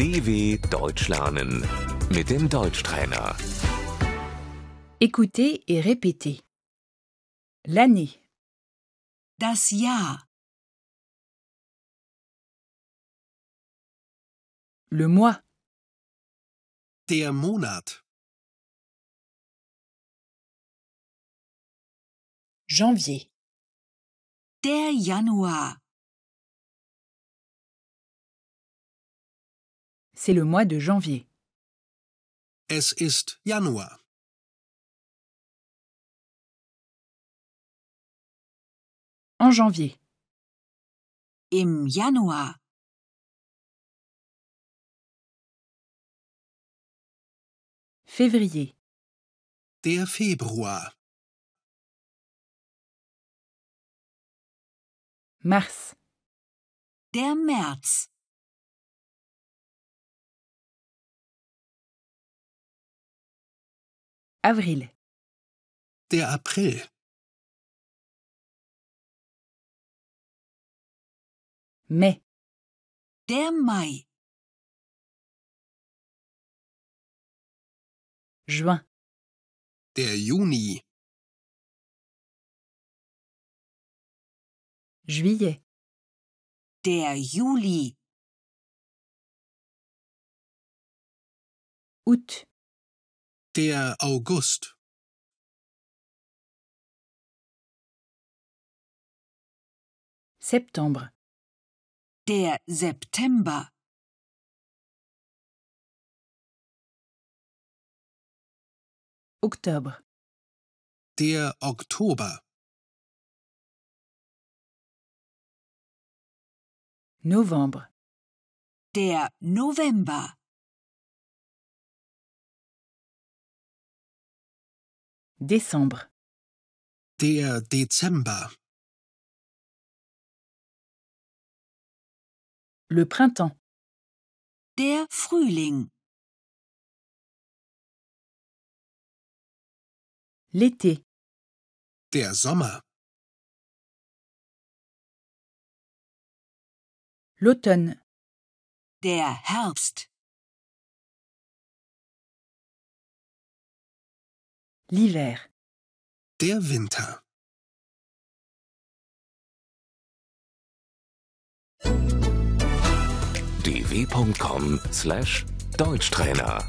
DW Deutsch lernen mit dem Deutschtrainer. Écoutez et répétez. L'année, Das Jahr, le mois, Der Monat. janvier, der Januar, c'est le mois de janvier. Es ist Januar. En janvier, im Januar, février, Der Februar. mars, der März, avril, Der April. mai, der Mai, juin, Der Juni. juillet, der Juli, août, Der August. septembre, der September, octobre, Der Oktober. novembre, der November, décembre, Der Dezember. le printemps, der Frühling, l'été, Der Sommer. l'automne, der Herbst, l'hiver. Der Winter. dw.com/deutschtrainer